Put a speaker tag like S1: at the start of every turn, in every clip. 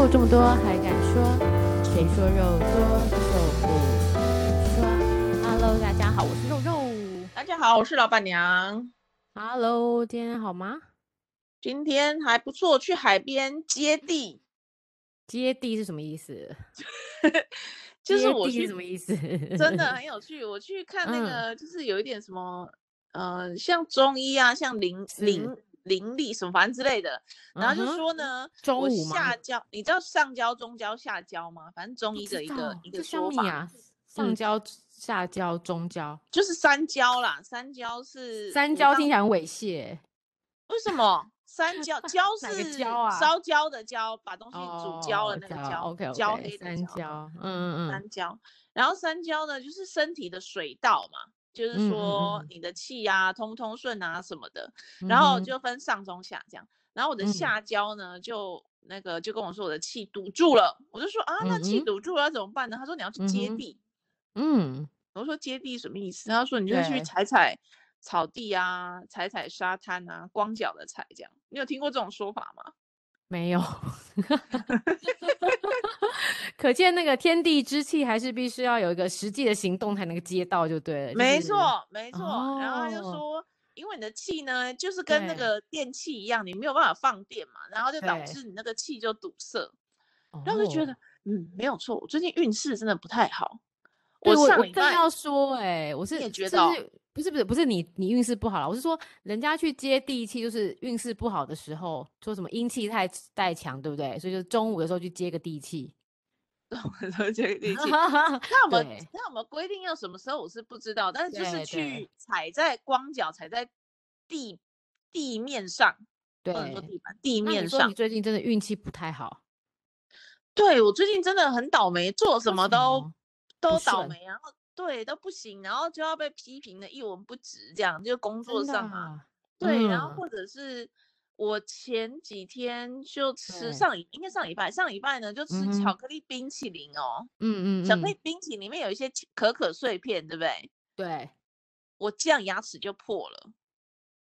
S1: 肉这么多还敢说？谁说肉多就不说？Hello，大家好，我是肉肉。
S2: 大家好，我是老板娘。
S1: Hello，今天好吗？
S2: 今天还不错，去海边接地。
S1: 接地是什么意思？
S2: 就是我去
S1: 是什么意思？
S2: 真的很有趣。我去看那个，就是有一点什么，嗯、呃，像中医啊，像灵灵灵力什么反正之类的。然后就说呢，
S1: 嗯、中午
S2: 我下焦，你知道上焦、中焦、下焦吗？反正中医的一个一个说法。
S1: 啊、上焦、下焦、中焦，
S2: 就是三焦啦。三焦是
S1: 三焦，听起来很猥亵。
S2: 为什么？三焦焦 是烧焦的焦，把东西煮焦了那个焦。
S1: OK OK。
S2: 焦黑
S1: 三焦，嗯嗯嗯。
S2: 三焦，然后三焦呢，就是身体的水道嘛，就是说你的气啊通不通顺啊什么的。然后就分上中下这样。然后我的下焦呢，就那个就跟我说我的气堵住了，我就说啊，那气堵住了要怎么办呢？他说你要去接地。嗯。我说接地什么意思？他说你就去踩踩。草地啊，踩踩沙滩啊，光脚的踩这样，你有听过这种说法吗？
S1: 没有，可见那个天地之气还是必须要有一个实际的行动才能够接到，就对了。
S2: 没错，没错。哦、然后他就说，因为你的气呢，就是跟那个电器一样，你没有办法放电嘛，然后就导致你那个气就堵塞。然后就觉得，嗯，没有错，我最近运势真的不太好。
S1: 我上我更要说、欸，哎，我是
S2: 也觉得、哦。
S1: 不是不是不是你你运势不好了，我是说人家去接地气，就是运势不好的时候，说什么阴气太太强，对不对？所以就中午的时候去接个地气，
S2: 中午的时候接个地气。那我们那我们规定要什么时候？我是不知道，但是就是去踩在光脚踩在地地面上，对，说地板地面上。
S1: 你最近真的运气不太好？
S2: 对，我最近真的很倒霉，做什么都都倒霉，然后。对，都不行，然后就要被批评的一文不值，这样就工作上嘛。啊、对，嗯、然后或者是我前几天就吃上对应该上礼拜上礼拜呢就吃巧克力冰淇淋哦。嗯嗯，巧克力冰淇淋里面有一些可可碎片，对不对？对，我这样牙齿就破了。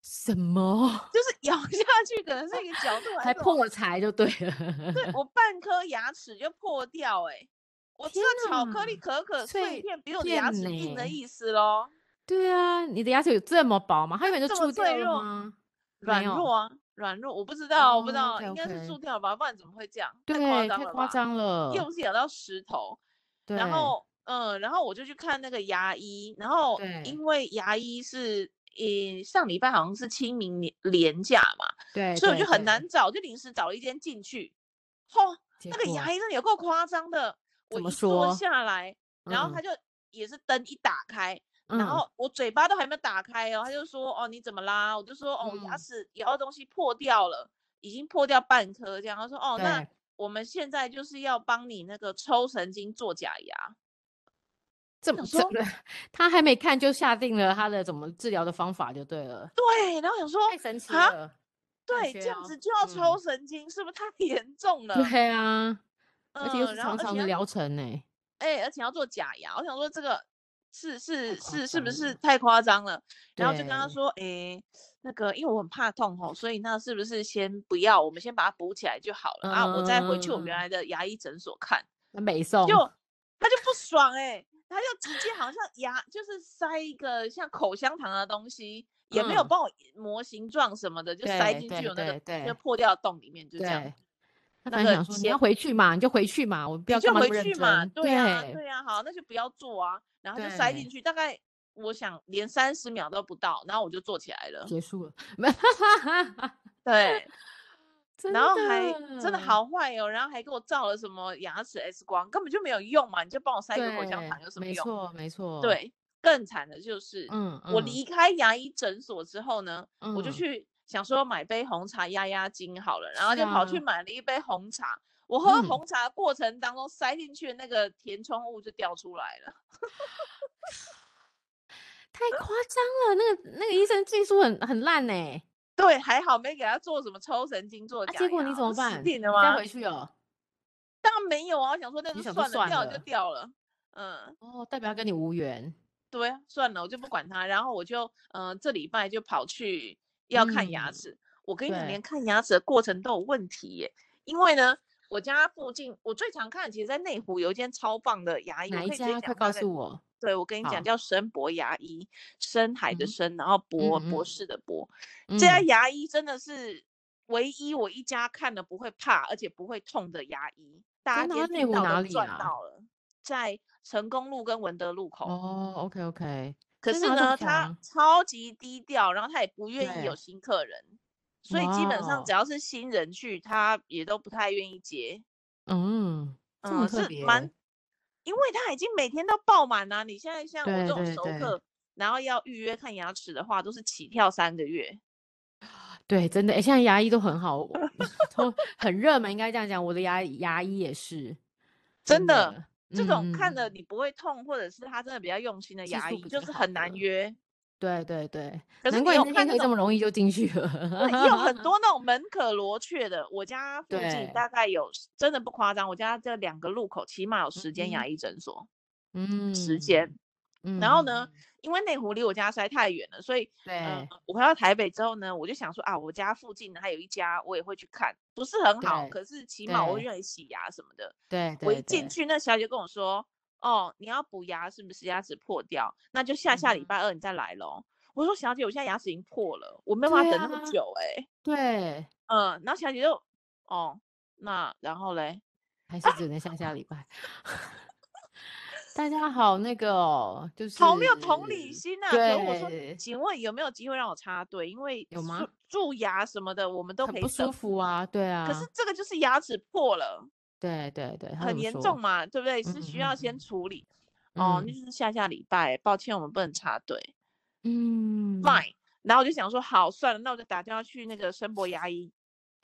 S1: 什么？
S2: 就是 咬下去可能是一个角度还，
S1: 还破财就对了。
S2: 对，我半颗牙齿就破掉，哎。我知道巧克力可可碎片比我的牙齿硬的意思喽。
S1: 对啊，你的牙齿有这么薄吗？它原本就蛀掉了吗？
S2: 软弱啊，软弱，我不知道，我不知道，应该是蛀掉吧，不然怎么会这样？
S1: 对，太夸张了，
S2: 又不是咬到石头。然后，嗯，然后我就去看那个牙医，然后因为牙医是，嗯，上礼拜好像是清明连连假嘛，对，所以我就很难找，就临时找了一间进去。嚯，那个牙医真的有够夸张的。我一坐下来，然后他就也是灯一打开，嗯、然后我嘴巴都还没有打开哦，他就说：“哦，你怎么啦？”我就说：“哦，牙齿咬的东西破掉了，已经破掉半颗。”这样他说：“哦，那我们现在就是要帮你那个抽神经做假牙。”
S1: 这么说，他还没看就下定了他的怎么治疗的方法就对了。
S2: 对，然后想说
S1: 太神奇了，
S2: 对，这样子就要抽神经，嗯、是不是太 严重了？
S1: 对啊。而且又是长长的疗程呢，
S2: 哎、欸，而且要做假牙，我想说这个是是是是不是太夸张了？然后就跟他说，哎、欸，那个因为我很怕痛吼，所以那是不是先不要，我们先把它补起来就好了、嗯、啊？我再回去我原来的牙医诊所看。
S1: 没送，
S2: 就他就不爽哎、欸，他就直接好像牙就是塞一个像口香糖的东西，嗯、也没有帮我磨形状什么的，就塞进去有那个就破掉的洞里面，就这样。
S1: 他想说你要回去嘛，你就回去嘛，我不要这么认真。就回去嘛，
S2: 对啊，对啊，好，那就不要做啊，然后就塞进去，大概我想连三十秒都不到，然后我就坐起来了，
S1: 结束了。
S2: 对，然后还真的好坏哦，然后还给我照了什么牙齿 X 光，根本就没有用嘛，你就帮我塞个口香糖有什么用？
S1: 没错，没错。对，
S2: 更惨的就是，嗯，我离开牙医诊所之后呢，我就去。想说买杯红茶压压惊好了，然后就跑去买了一杯红茶。啊、我喝红茶的过程当中，塞进去的那个填充物就掉出来了，
S1: 太夸张了！那个那个医生技术很很烂呢。
S2: 对，还好没给他做什么抽神经做假。
S1: 啊、结果你怎么办？
S2: 定了吗？
S1: 带回去哦。
S2: 当然没有啊，我想说那就算了，算了掉了就掉了。嗯。
S1: 哦，代表他跟你无缘。
S2: 对，算了，我就不管他。然后我就嗯、呃，这礼拜就跑去。要看牙齿，嗯、我跟你讲，连看牙齿的过程都有问题耶。因为呢，我家附近，我最常看，其实，在内湖有一间超棒的牙医。
S1: 哪一家？快告诉我。
S2: 对，我跟你讲，叫深博牙医，深海的深，然后博博士的博。这家牙医真的是唯一我一家看了不会怕，而且不会痛的牙医。大家
S1: 内湖哪里
S2: 赚到了？在成功路跟文德路口。
S1: 哦，OK OK。
S2: 可是呢，他超级低调，然后他也不愿意有新客人。所以基本上只要是新人去，他也都不太愿意接。
S1: 嗯，这么特别。
S2: 是蛮，因为他已经每天都爆满了。你现在像我这种熟客，然后要预约看牙齿的话，都是起跳三个月。
S1: 对，真的，哎，现在牙医都很好，都很热门，应该这样讲。我的牙牙医也是，
S2: 真的，这种看了你不会痛，或者是他真的比较用心的牙医，就是很难约。
S1: 对对对，可是你有看可以这么容易就进去了。
S2: 也有很多。那种门可罗雀的，我家附近大概有，真的不夸张，我家这两个路口起码有十间牙医诊所，嗯，十间。然后呢，因为内湖离我家实在太远了，所以对，我回到台北之后呢，我就想说啊，我家附近呢还有一家，我也会去看，不是很好，可是起码我会愿意洗牙什么的。对，我一进去，那小姐跟我说。哦，你要补牙是不是牙齿破掉？那就下下礼拜二你再来喽。嗯、我说小姐，我现在牙齿已经破了，我没有办法等那么久哎、欸。
S1: 对，
S2: 嗯，然后小姐就，哦，那然后嘞，
S1: 还是只能下下礼拜。啊、大家好，那个哦，就是
S2: 好没有同理心啊。对，我说，请问有没有机会让我插队？因为
S1: 有吗？
S2: 蛀牙什么的，我们都可以。
S1: 不舒服啊，对啊。
S2: 可是这个就是牙齿破了。
S1: 对对对，
S2: 很严重嘛，对不对？是需要先处理。哦，那就是下下礼拜，抱歉，我们不能插队。嗯，fine。然后我就想说，好，算了，那我就打电话去那个声博牙医。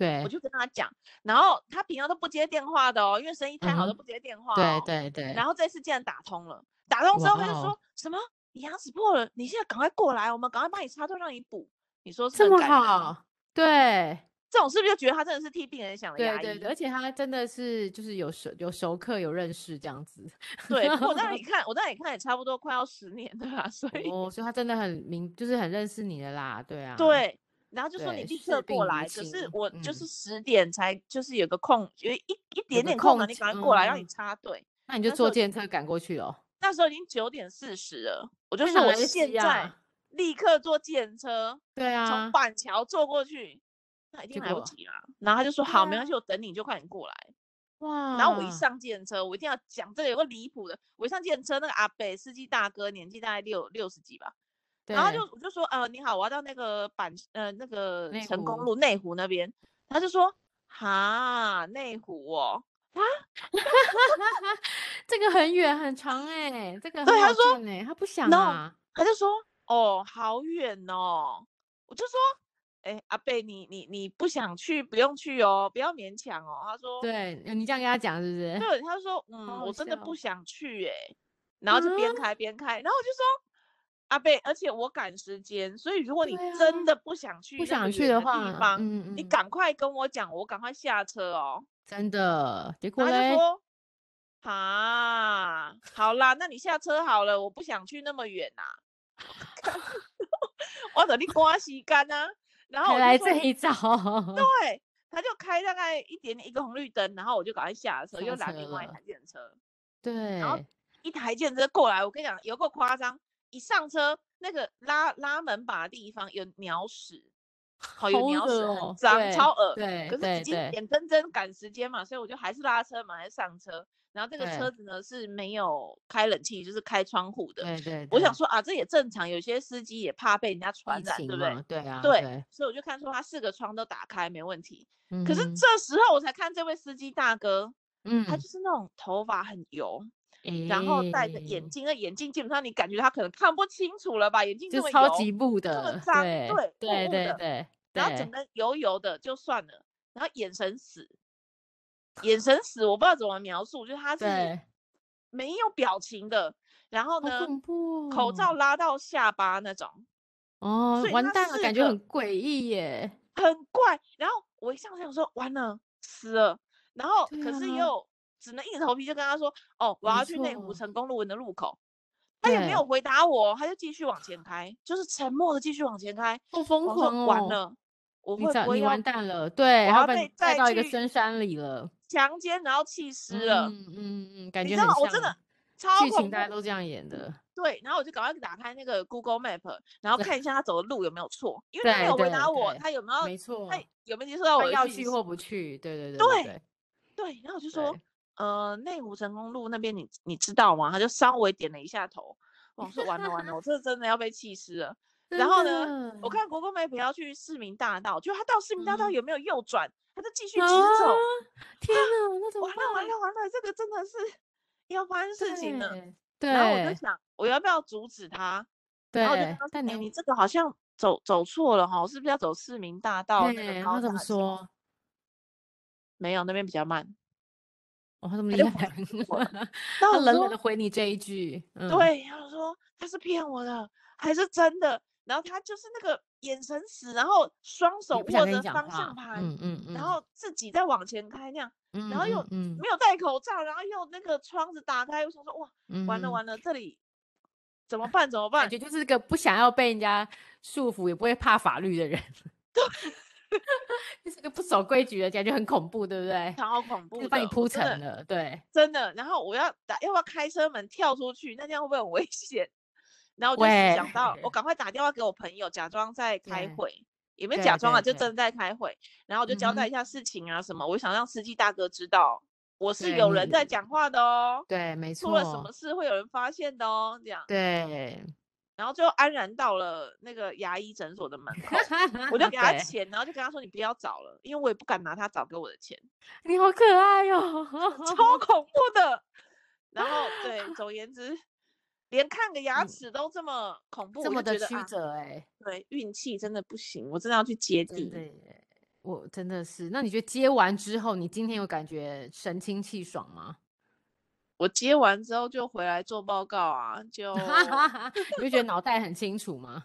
S1: 对，
S2: 我就跟他讲，然后他平常都不接电话的哦，因为生意太好都不接电话。
S1: 对对对。
S2: 然后这次竟然打通了，打通之后他就说什么？你牙齿破了，你现在赶快过来，我们赶快帮你插队，让你补。你说
S1: 这么好？对。
S2: 这种是不是就觉得他真的是替病人想的牙医？
S1: 对对对，而且他真的是就是有熟有熟客有认识这样子。
S2: 对，我在那里看，我在那里看也差不多快要十年了啦，所以
S1: 哦，所以他真的很明，就是很认识你的啦，对啊。
S2: 对，然后就说你立刻过来，可是我就是十点才就是有个空，有一一点点空了，你赶快过来让你插队。
S1: 那你就坐电车赶过去哦。
S2: 那时候已经九点四十了，我就说我现在立刻坐电车，
S1: 对啊，
S2: 从板桥坐过去。那一定来不及啦，然后他就说好，没关系，我等你，就快点过来。哇！然后我一上计程车，我一定要讲这个有个离谱的。我一上计程车，那个阿北司机大哥年纪大概六六十几吧，然后就我就说呃你好，我要到那个板呃那个成功路内湖那边，他就说哈内湖哦。啊，
S1: 这个很远很长哎，这个对他说哎他不想啊，
S2: 他就说哦好远哦，我就说。哎，阿贝，你你你不想去，不用去哦，不要勉强哦。他说，
S1: 对你这样跟他讲是不是？
S2: 对，他说，嗯，我真的不想去，哎，然后就边开边开，然后我就说，阿贝，而且我赶时间，所以如果你真的不想去，
S1: 不想去的话，
S2: 你赶快跟我讲，我赶快下车哦。
S1: 真的，结果
S2: 他就说，啊，好啦，那你下车好了，我不想去那么远呐，我等你刮时间呢。然后
S1: 来这一招，
S2: 对，他就开大概一点点一个红绿灯，然后我就赶快下车，又打另外一台电车，
S1: 对，
S2: 然后一台电车过来，我跟你讲有够夸张，一上车那个拉拉门把的地方有鸟屎，好有鸟屎，很脏，超恶，对，可是已经眼睁睁赶时间嘛，所以我就还是拉车嘛，还是上车。然后这个车子呢是没有开冷气，就是开窗户的。对对。我想说啊，这也正常，有些司机也怕被人家传染，对不对？
S1: 对啊。
S2: 对。所以我就看出他四个窗都打开没问题。可是这时候我才看这位司机大哥，嗯，他就是那种头发很油，然后戴着眼镜，那眼镜基本上你感觉他可能看不清楚了吧？眼镜这么油，
S1: 超级雾的，
S2: 这么脏，对
S1: 对对对。
S2: 然后整个油油的就算了，然后眼神死。眼神死，我不知道怎么描述，就是他是没有表情的，然后呢，口罩拉到下巴那种，
S1: 哦，完蛋了，感觉很诡异耶，
S2: 很怪。然后我一上车想说完了死了，然后可是又只能硬着头皮就跟他说，哦，我要去内湖成功路文的路口，他也没有回答我，他就继续往前开，就是沉默的继续往前开，
S1: 好疯狂哦，
S2: 完了，我会不会
S1: 你完蛋了？对，我要被带到一个深山里了。
S2: 强奸然后弃尸了。
S1: 嗯嗯嗯，感觉
S2: 你知道我真的超
S1: 剧情，大家都这样演的。
S2: 对，然后我就赶快打开那个 Google Map，然后看一下他走的路有没有错，因为他没有回答我，他有没有？没错，他有没有接受到我
S1: 要去或不去？对对对
S2: 对对，然后我就说，呃，内湖成功路那边你你知道吗？他就稍微点了一下头。我说完了完了，我这真的要被气死了。然后呢，我看 Google Map 要去市民大道，就他到市民大道有没有右转？他就继续直走。
S1: 天哪，那 怎么
S2: 完了完了完了？这个真的是要发生事情了。
S1: 对。
S2: 然后我就想，我要不要阻止他？对然后我就跟他说：“你你这个好像走走错了哈，是不是要走市民大道那个？”
S1: 他怎么说？
S2: 没有，那边比较慢。
S1: 哦，他这么厉害，然后冷冷的回你这一句，
S2: 嗯、对，然后说他是骗我的，还是真的？然后他就是那个眼神死，然后双手握着方向盘，嗯嗯嗯，然后自己在往前开那样，嗯、然后又没有戴口罩，然后又那个窗子打开，我想说哇，完了完了，这里怎么办？怎么办？
S1: 感觉就是个不想要被人家束缚，也不会怕法律的人。
S2: 对。
S1: 就是个不守规矩的，感觉很恐怖，对不对？
S2: 超恐怖，
S1: 就帮你铺陈了，对，
S2: 真的。然后我要打，要不要开车门跳出去？那这样会不会很危险？然后我就想到，我赶快打电话给我朋友，假装在开会，也没假装啊，就真的在开会。然后我就交代一下事情啊什么，我想让司机大哥知道我是有人在讲话的哦。
S1: 对，没错。
S2: 出了什么事会有人发现的哦，这样。
S1: 对。
S2: 然后最后安然到了那个牙医诊所的门口，我就给他钱，然后就跟他说：“你不要找了，因为我也不敢拿他找给我的钱。”
S1: 你好可爱哟，
S2: 超恐怖的。然后 对，总而言之，连看个牙齿都这么恐怖，
S1: 这么的曲折哎。
S2: 对，运气真的不行，我真的要去接地。
S1: 对，我真的是。那你觉得接完之后，你今天有感觉神清气爽吗？
S2: 我接完之后就回来做报告啊，就
S1: 你会觉得脑袋很清楚吗？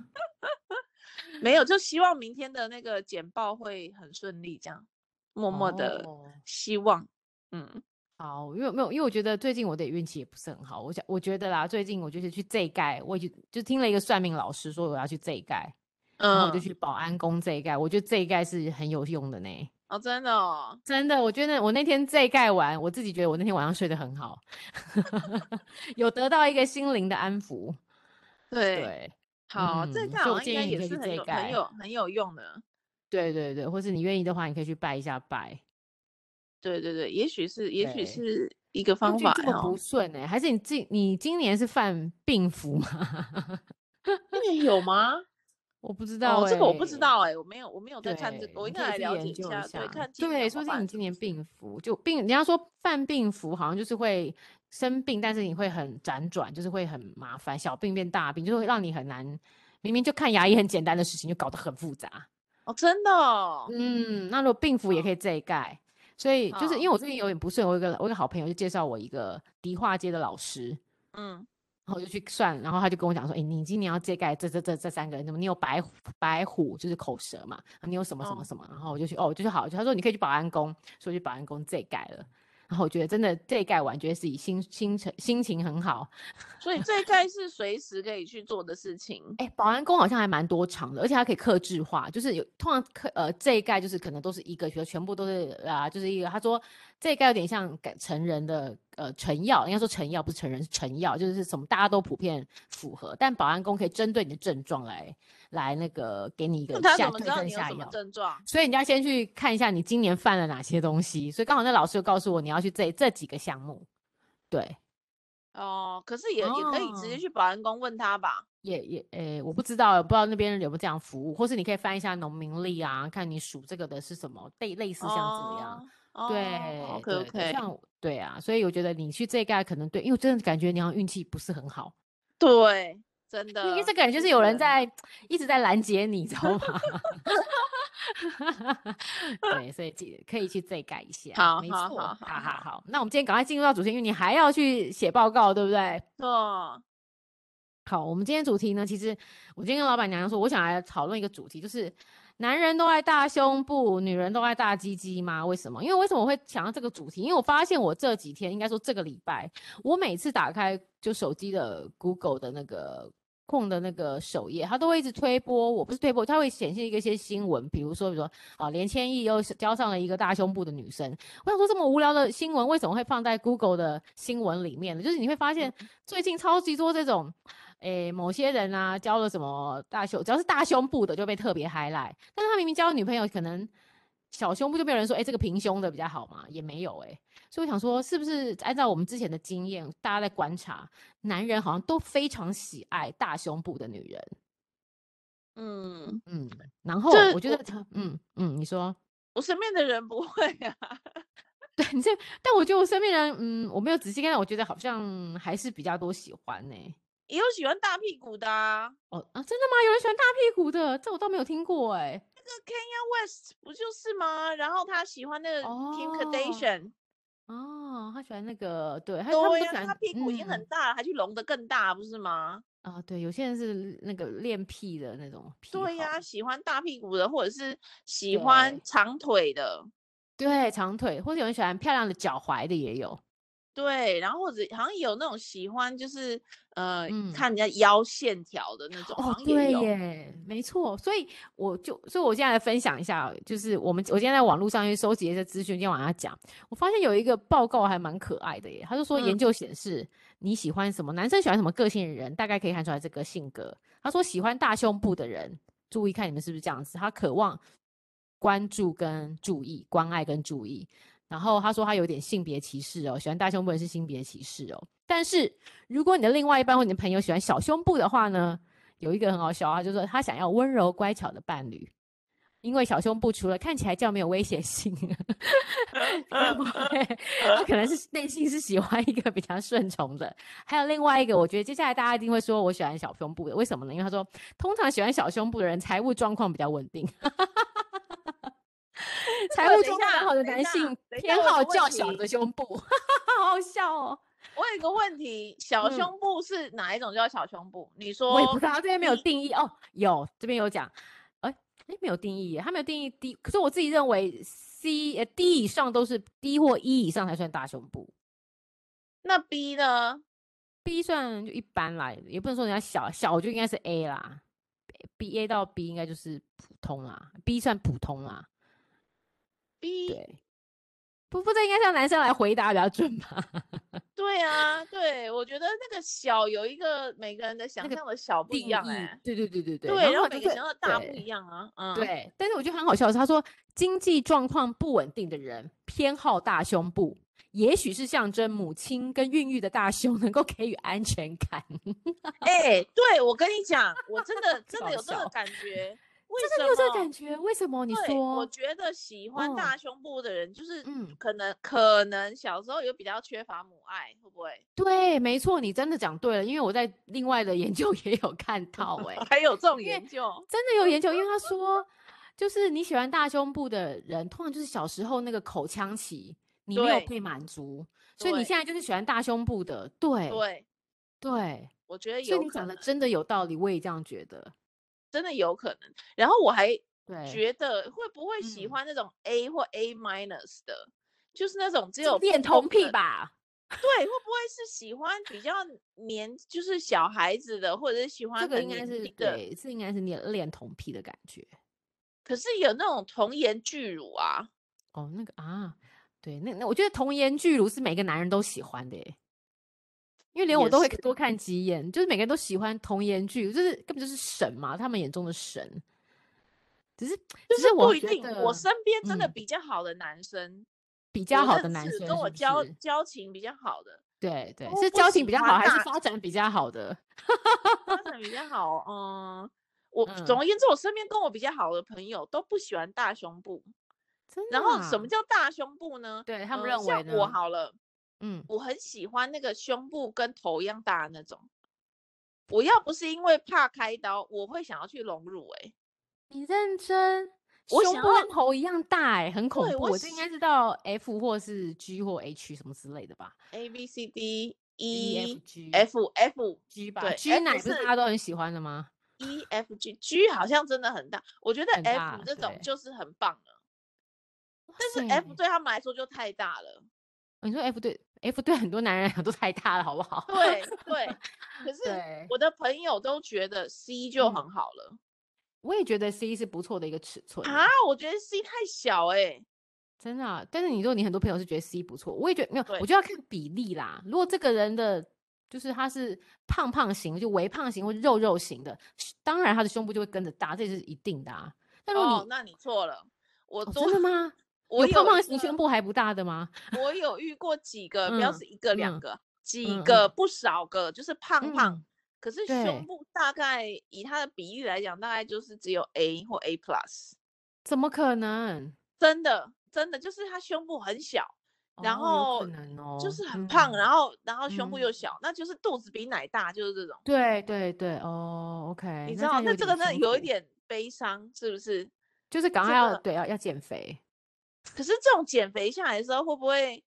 S2: 没有，就希望明天的那个简报会很顺利，这样默默的希望。哦、嗯，
S1: 好，因为没有，因为我觉得最近我的运气也不是很好。我想，我觉得啦，最近我就是去这一盖，我就就听了一个算命老师说我要去这一盖，嗯，然后我就去保安宫这一盖，我觉得这一盖是很有用的呢。
S2: 哦，真的哦，
S1: 真的，我觉得我那天这一盖完，我自己觉得我那天晚上睡得很好，有得到一个心灵的安抚。
S2: 对，对好，嗯、这盖我建议也是很有很有很有用的。
S1: 对对对，或是你愿意的话，你可以去拜一下拜。
S2: 对对对，也许是也许是一个方法。
S1: 这么不顺哎、欸，还是你今你今年是犯病符吗？
S2: 今年有吗？
S1: 我不知道、欸，
S2: 这个我不知道哎、欸，我没有，我没有在看这个，我应该来了解一下。对，看
S1: 对，说是你今年病符，就病，人家说犯病符好像就是会生病，但是你会很辗转，就是会很麻烦，小病变大病，就是会让你很难。明明就看牙医很简单的事情，就搞得很复杂。
S2: 哦，真的、哦？
S1: 嗯，那如果病符也可以这一盖，所以就是因为我最近有点不顺，我有个我有个好朋友就介绍我一个迪化街的老师，嗯。然后我就去算，然后他就跟我讲说：“哎，你今年要揭盖这这这这三个人，怎么？你有白虎，白虎就是口舌嘛，你有什么什么什么？”然后我就去，哦，就是好，就他说你可以去保安宫，所以去保安宫这盖了。然后我觉得真的这一盖完，觉得自己心心情心情很好，
S2: 所以这一盖是随时可以去做的事情。
S1: 哎，保安宫好像还蛮多场的，而且它可以克制化，就是有通常克呃这一盖就是可能都是一个，比如全部都是啊，就是一个。他说这一盖有点像改成人的呃成药，应该说成药不是成人是成药，就是什么大家都普遍符合，但保安宫可以针对你的症状来。来那个给你一个下对症下药
S2: 症状，
S1: 所以你要先去看一下你今年犯了哪些东西。所以刚好那老师就告诉我你要去这这几个项目，对。
S2: 哦，可是也、哦、也可以直接去保安宫问他吧。
S1: 也也诶、欸，我不知道，不知道那边有没有这样服务，或是你可以翻一下农民历啊，看你属这个的是什么，类类似像这样。哦、对，OK OK，像对啊，所以我觉得你去这一盖可能对，因为真的感觉你好像运气不是很好。
S2: 对。真的，
S1: 因为这感觉就是有人在一直在拦截你，知道吗？对，所以可以去再改一下。
S2: 好，
S1: 没错，
S2: 好好
S1: 好好好。那我们今天赶快进入到主题，因为你还要去写报告，对不对？
S2: 错。
S1: 好，我们今天主题呢，其实我今天跟老板娘说，我想来讨论一个主题，就是男人都爱大胸部，女人都爱大鸡鸡吗？为什么？因为为什么我会想到这个主题？因为我发现我这几天，应该说这个礼拜，我每次打开就手机的 Google 的那个。控的那个首页，它都会一直推播，我不是推播，它会显现一个一些新闻，比如说，比如说啊，连千亿又交上了一个大胸部的女生。我想说，这么无聊的新闻为什么会放在 Google 的新闻里面呢？就是你会发现最近超级多这种，诶，某些人啊交了什么大胸，只要是大胸部的就被特别 highlight，但是他明明交女朋友可能。小胸部就没有人说，哎、欸，这个平胸的比较好嘛？也没有、欸，哎，所以我想说，是不是按照我们之前的经验，大家在观察，男人好像都非常喜爱大胸部的女人。
S2: 嗯
S1: 嗯，然后我觉得，嗯嗯，你说，
S2: 我身边的人不会啊。
S1: 对，你这，但我觉得我身边人，嗯，我没有仔细看，我觉得好像还是比较多喜欢呢、欸。
S2: 也有喜欢大屁股的啊。
S1: 哦啊，真的吗？有人喜欢大屁股的？这我倒没有听过、欸，哎。
S2: 那个 Kanye West 不就是吗？然后他喜欢那个 Kim Kardashian，
S1: 哦，他喜欢那个，对，他
S2: 对呀、啊，他屁股已经很大了，嗯、还去隆得更大，不是吗？
S1: 啊，对，有些人是那个练屁的那种癖，
S2: 对呀、啊，喜欢大屁股的，或者是喜欢长腿的，
S1: 对，对，长腿，或者有人喜欢漂亮的脚踝的也有。
S2: 对，然后或者好像有那种喜欢，就是呃、嗯，看人家腰线条的那种。
S1: 哦，对耶，没错。所以我就，所以我现在来分享一下，就是我们我今天在网络上去收集一些资讯，今天晚上讲，我发现有一个报告还蛮可爱的耶。他就说，研究显示，你喜欢什么、嗯，男生喜欢什么个性的人，大概可以看出来这个性格。他说，喜欢大胸部的人，注意看你们是不是这样子，他渴望关注跟注意，关爱跟注意。然后他说他有点性别歧视哦，喜欢大胸部人是性别歧视哦。但是如果你的另外一半或你的朋友喜欢小胸部的话呢，有一个很好笑啊，就是说他想要温柔乖巧的伴侣，因为小胸部除了看起来较没有威胁性，他可能是内心是喜欢一个比较顺从的。还有另外一个，我觉得接下来大家一定会说我喜欢小胸部的，为什么呢？因为他说通常喜欢小胸部的人财务状况比较稳定。财务状况好的男性偏好较小的胸部，好好笑哦。
S2: 我有一个问题，小胸部是哪一种叫小胸部？嗯、你说
S1: 我也不知道，这边没有定义哦。有这边有讲，哎、欸、哎，没有定义耶，他没有定义 D。可是我自己认为 C 呃 D 以上都是 D 或 E 以上才算大胸部。
S2: 那 B 呢
S1: ？B 算就一般啦，也不能说人家小小，就应该是 A 啦。B A 到 B 应该就是普通啦，B 算普通啦。对，不不，这应该让男生来回答比较准吧？
S2: 对啊，对，我觉得那个小有一个每个人的想象的小不一样哎、欸，
S1: 对对对对对，
S2: 对，然后每个人想象的大不一样啊，嗯，
S1: 对。但是我觉得很好笑的是，他说经济状况不稳定的人偏好大胸部，也许是象征母亲跟孕育的大胸能够给予安全感。
S2: 哎、欸，对我跟你讲，我真的 真的有这个感觉。
S1: 真的有这个感觉？为什么？你说？
S2: 我觉得喜欢大胸部的人，就是嗯，可能、嗯、可能小时候有比较缺乏母爱，会不会？
S1: 对，没错，你真的讲对了。因为我在另外的研究 也有看 到、欸，哎，
S2: 还有这种研究，
S1: 真的有研究。因为他 说，就是你喜欢大胸部的人，通常就是小时候那个口腔期你没有被满足，所以你现在就是喜欢大胸部的。对对对，
S2: 我觉得有。
S1: 所以你讲的真的有道理，我也这样觉得。
S2: 真的有可能，然后我还觉得会不会喜欢那种 A 或 A minus 的，嗯、就是那种只有
S1: 恋童癖吧？
S2: 对，会不会是喜欢比较年，就是小孩子的，或者是喜欢
S1: 这个应该是对，这应该是恋恋童癖的感觉。
S2: 可是有那种童颜巨乳啊，
S1: 哦，那个啊，对，那那我觉得童颜巨乳是每个男人都喜欢的耶。因为连我都会多看几眼，就是每个人都喜欢童颜剧，就是根本就是神嘛，他们眼中的神。只是，
S2: 就是不一定。我身边真的比较好的男生，嗯、
S1: 比较好的男生是是
S2: 跟我交交情比较好的，
S1: 对对，是交情比较好还是发展比较好的？
S2: 发展比较好，嗯，我、嗯、总而言之，我身边跟我比较好的朋友都不喜欢大胸部。
S1: 真的？
S2: 然后什么叫大胸部呢？
S1: 对他们认
S2: 为我好了。嗯，我很喜欢那个胸部跟头一样大的那种。我要不是因为怕开刀，我会想要去隆乳。哎，
S1: 你认真？我胸部跟头一样大，哎，很恐怖。我这应该是到 F 或是 G 或 H 什么之类的吧
S2: ？A B C D E F G F F G
S1: 吧？G 奶不是大家都很喜欢的吗
S2: ？E F G G 好像真的很大，我觉得 F 这种就是很棒了。但是 F 对他们来说就太大了。
S1: 你说 F 对 F 对很多男人 都太大了，好不好？
S2: 对对，可是我的朋友都觉得 C 就很好了。嗯、
S1: 我也觉得 C 是不错的一个尺寸
S2: 啊，我觉得 C 太小哎、欸，
S1: 真的、啊。但是你说你很多朋友是觉得 C 不错，我也觉得没有，我就要看比例啦。如果这个人的就是他是胖胖型，就微胖型或肉肉型的，当然他的胸部就会跟着大，这是一定的啊。但如果你、
S2: 哦、那你错了，我、哦、
S1: 真的吗？我有胖胖型胸部还不大的吗？
S2: 我有遇过几个，不要是一个两个，几个不少个，就是胖胖，可是胸部大概以他的比例来讲，大概就是只有 A 或 A plus。
S1: 怎么可能？
S2: 真的真的就是他胸部很小，然后就是很胖，然后然后胸部又小，那就是肚子比奶大，就是这种。
S1: 对对对，哦，OK，
S2: 你知道那这个呢有一点悲伤，是不是？
S1: 就是赶快要对要要减肥。
S2: 可是这种减肥下来的时候，会不会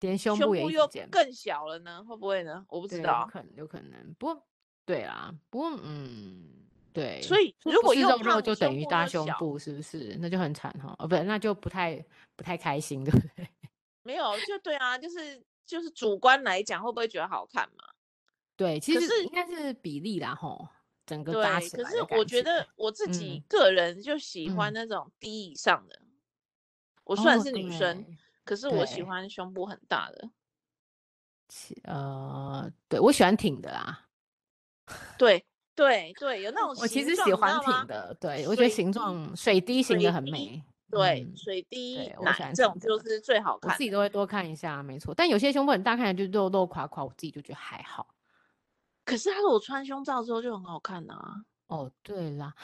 S1: 连胸部也
S2: 又更小了呢？会不会呢？我不知道，
S1: 有可能，有可能。不过，对啊，不过，嗯，对。
S2: 所以，如果
S1: 肉肉就等于大胸部，是不是？那就很惨哈。哦，不，那就不太不太开心，对不对？
S2: 没有，就对啊，就是就是主观来讲，会不会觉得好看嘛？
S1: 对，其实是应该是比例啦，吼，整个搭起来。
S2: 可是我觉得我自己个人就喜欢那种低以上的。我虽然是女生，哦、可是我喜欢胸部很大的。
S1: 呃，对，我喜欢挺的啦。
S2: 对对对，有那种
S1: 我其实喜欢挺的，对我觉得形状水滴型的很美。
S2: 对，水滴奶这种就是最好看。
S1: 我自己都会多看一下，没错。但有些胸部很大，看起来就肉肉垮垮，我自己就觉得还好。
S2: 可是他说我穿胸罩之后就很好看啊。
S1: 哦，对啦。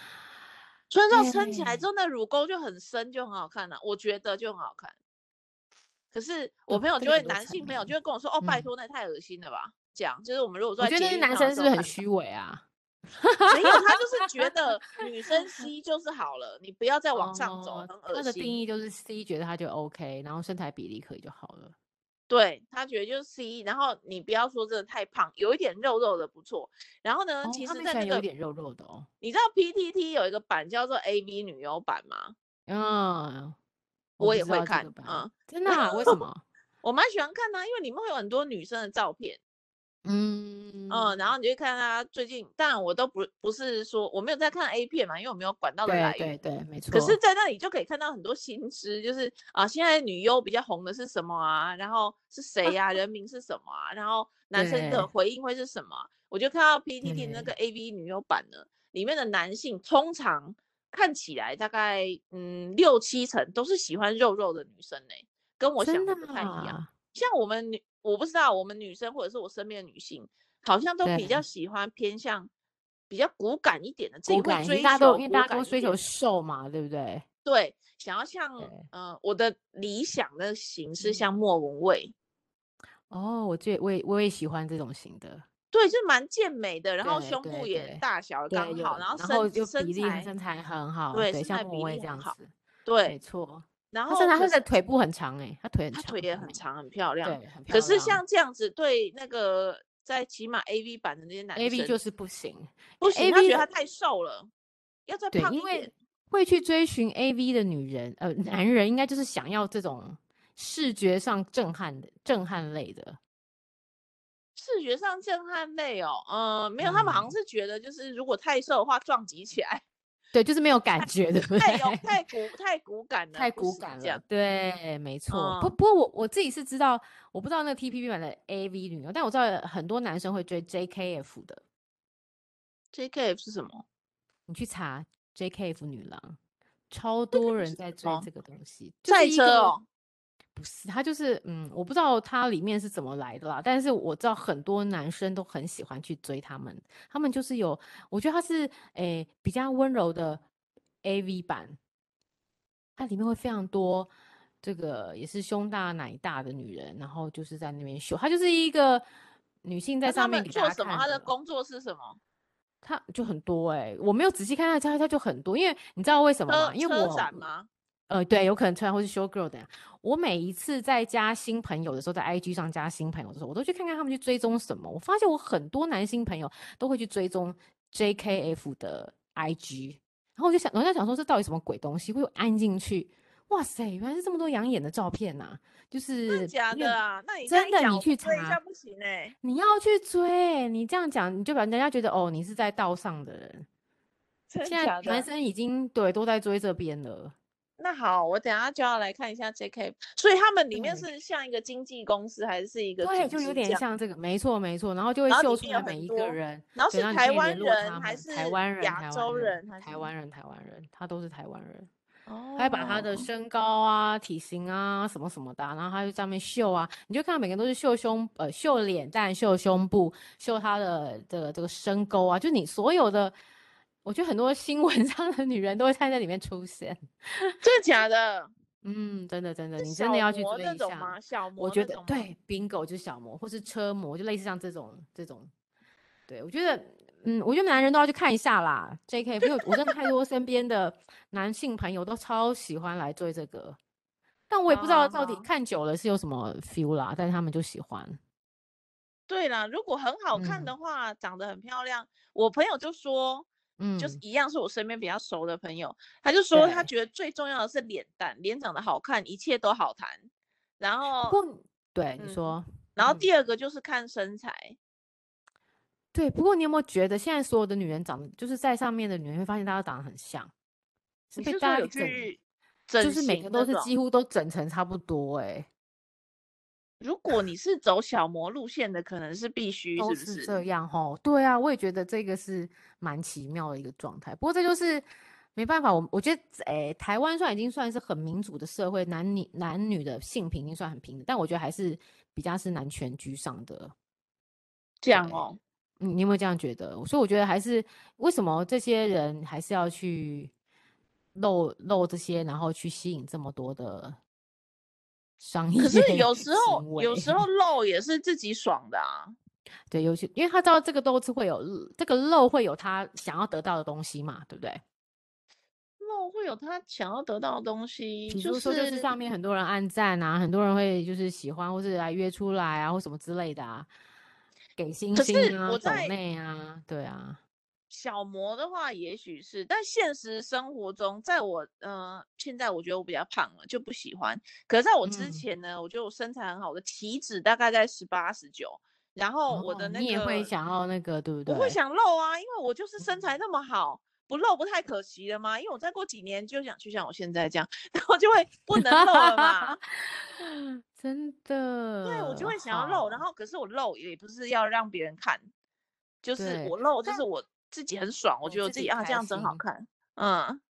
S2: 穿上撑起来之后，那乳沟就很深，就很好看了、啊。我觉得就很好看。可是我朋友就会，男性朋友就会跟我说：“哦，拜托，那太恶心了吧？”这样就是我们如果说，
S1: 我觉得男生是不是很虚伪啊？
S2: 没有，他就是觉得 女生 C 就是好了，你不要再往上走，很恶心。他的
S1: 定义就是 C，觉得他就 OK，然后身材比例可以就好了。
S2: 对，他觉得就是 C，然后你不要说真的太胖，有一点肉肉的不错。然后呢，哦、其实在那个
S1: 有点肉肉的哦。
S2: 你知道 PTT 有一个版叫做 AV 女优版吗？
S1: 嗯，
S2: 我也会看，嗯，
S1: 真的、啊？为什么？
S2: 我蛮喜欢看的、啊，因为里面会有很多女生的照片。
S1: 嗯
S2: 嗯，然后你就看他最近，当然我都不不是说我没有在看 A 片嘛，因为我没有管道的来
S1: 源，对对对，没错。
S2: 可是，在那里就可以看到很多新知，就是啊，现在女优比较红的是什么啊？然后是谁呀、啊？人名是什么啊？然后 男生的回应会是什么？我就看到 PTT 那个 AV 女优版呢，里面的男性通常看起来大概嗯六七成都是喜欢肉肉的女生呢、欸，跟我想的不太一样。像我们女。我不知道，我们女生或者是我身边的女性，好像都比较喜欢偏向比较骨感一点的。骨感，因为大家都因为大家都
S1: 追求瘦嘛，对不对？
S2: 对，想要像呃，我的理想的型是像莫文蔚。
S1: 哦，我最我也我也喜欢这种型的。
S2: 对，就蛮健美的，然后胸部也大小刚好，然后
S1: 然后就比例身材很好，对，像莫文蔚这样子。
S2: 对，
S1: 没错。
S2: 然后
S1: 他的腿部很长哎，他腿很长，
S2: 他腿也很长，很漂亮。对，可是像这样子，对那个在起码 A V 版的那些男生，A V
S1: 就是不行，
S2: 不行，他觉得他太瘦了，要再胖一点。
S1: 因为会去追寻 A V 的女人，呃，男人应该就是想要这种视觉上震撼的、震撼类的。
S2: 视觉上震撼类哦，嗯，没有，他们好像是觉得就是如果太瘦的话，撞击起来。
S1: 对，就是没有感觉的，
S2: 太有太骨太骨感了，
S1: 太骨感了。对，没错。不不过我我自己是知道，我不知道那个 T P P 版的 A V 女优，但我知道很多男生会追 J K F 的。
S2: J K F 是什么？
S1: 你去查 J K F 女郎，超多人在追这个东西。
S2: 赛车哦。
S1: 不是，他就是嗯，我不知道他里面是怎么来的啦。但是我知道很多男生都很喜欢去追他们，他们就是有，我觉得他是诶、欸、比较温柔的 AV 版，它里面会非常多这个也是胸大奶大的女人，然后就是在那边秀，他就是一个女性在上面给
S2: 做什么？他的工作是什么？
S1: 他就很多哎、欸，我没有仔细看他他他就很多，因为你知道为什么吗？因为我。呃，对，有可能突然会是 show girl 的。我每一次在加新朋友的时候，在 IG 上加新朋友的时候，我都去看看他们去追踪什么。我发现我很多男性朋友都会去追踪 JKF 的 IG，然后我就想，我在想说这到底什么鬼东西？会按进去，哇塞，原来是这么多养眼的照片呐、啊！就是
S2: 真的假的啊？那你
S1: 真的你去查
S2: 一下不行哎、欸，
S1: 你要去追，你这样讲你就把人家觉得哦，你是在道上的人。现在男生已经对都在追这边了。
S2: 那好，我等下就要来看一下 JK，所以他们里面是像一个经纪公司，还是一个
S1: 对，就有点像这个，没错没错，然后就会秀出来每一个人，
S2: 然后是台湾人还是
S1: 台湾人、
S2: 亚洲人、
S1: 台湾人、台湾人，他都是台湾人。哦，还把他的身高啊、体型啊什么什么的，然后他就上面秀啊，你就看到每个人都是秀胸呃秀脸蛋、秀胸部、秀他的这个这个深沟啊，就你所有的。我觉得很多新闻 上的女人都会在那里面出现，
S2: 真的假的？
S1: 嗯，真的真的，你真的要去追一下。
S2: 小模，
S1: 我觉得对，bingo 就是小模，或是车模，就类似像这种这种。对，我觉得，嗯，我觉得男人都要去看一下啦。JK，不是，我真的太多身边的男性朋友都超喜欢来追这个，但我也不知道到底看久了是有什么 feel 啦，但是他们就喜欢。
S2: 对啦，如果很好看的话，嗯、长得很漂亮，我朋友就说。嗯，就是一样，是我身边比较熟的朋友，他就说他觉得最重要的是脸蛋，脸长得好看，一切都好谈。然后，
S1: 对你说，
S2: 然后第二个就是看身材。
S1: 对，不过你有没有觉得现在所有的女人长得，就是在上面的女人会发现大家长得很像，
S2: 是被大家整，
S1: 就是每个都是几乎都整成差不多哎。
S2: 如果你是走小模路线的，可能是必须，是不是，
S1: 是这样哦？对啊，我也觉得这个是蛮奇妙的一个状态。不过这就是没办法，我我觉得，哎、欸，台湾算已经算是很民主的社会，男女男女的性平已经算很平等，但我觉得还是比较是男权居上的。
S2: 这样哦，
S1: 你你有没有这样觉得？所以我觉得还是为什么这些人还是要去露露这些，然后去吸引这么多的。商业，
S2: 可是有时候有时候露也是自己爽的啊。
S1: 对，尤其因为他知道这个都是会有这个露会有他想要得到的东西嘛，对不对？
S2: 露会有他想要得到的东西，
S1: 比如说就是上面很多人按赞啊，很多人会就是喜欢或是来约出来啊，或什么之类的啊，给星星啊，抖内啊，对啊。
S2: 小模的话，也许是，但现实生活中，在我，呃，现在我觉得我比较胖了，就不喜欢。可是在我之前呢，嗯、我觉得我身材很好，我的体脂大概在十八、十九，然后我的那个，
S1: 你也会想要那个，对不对？
S2: 我会想露啊，因为我就是身材那么好，不露不太可惜了吗。因为我再过几年就想，去像我现在这样，然后就会 不能露了嘛。
S1: 真的？
S2: 对，我就会想要露，然后可是我露也不是要让别人看，就是我露，就是我。自己很爽，我觉得我自己啊这样真好看。嗯，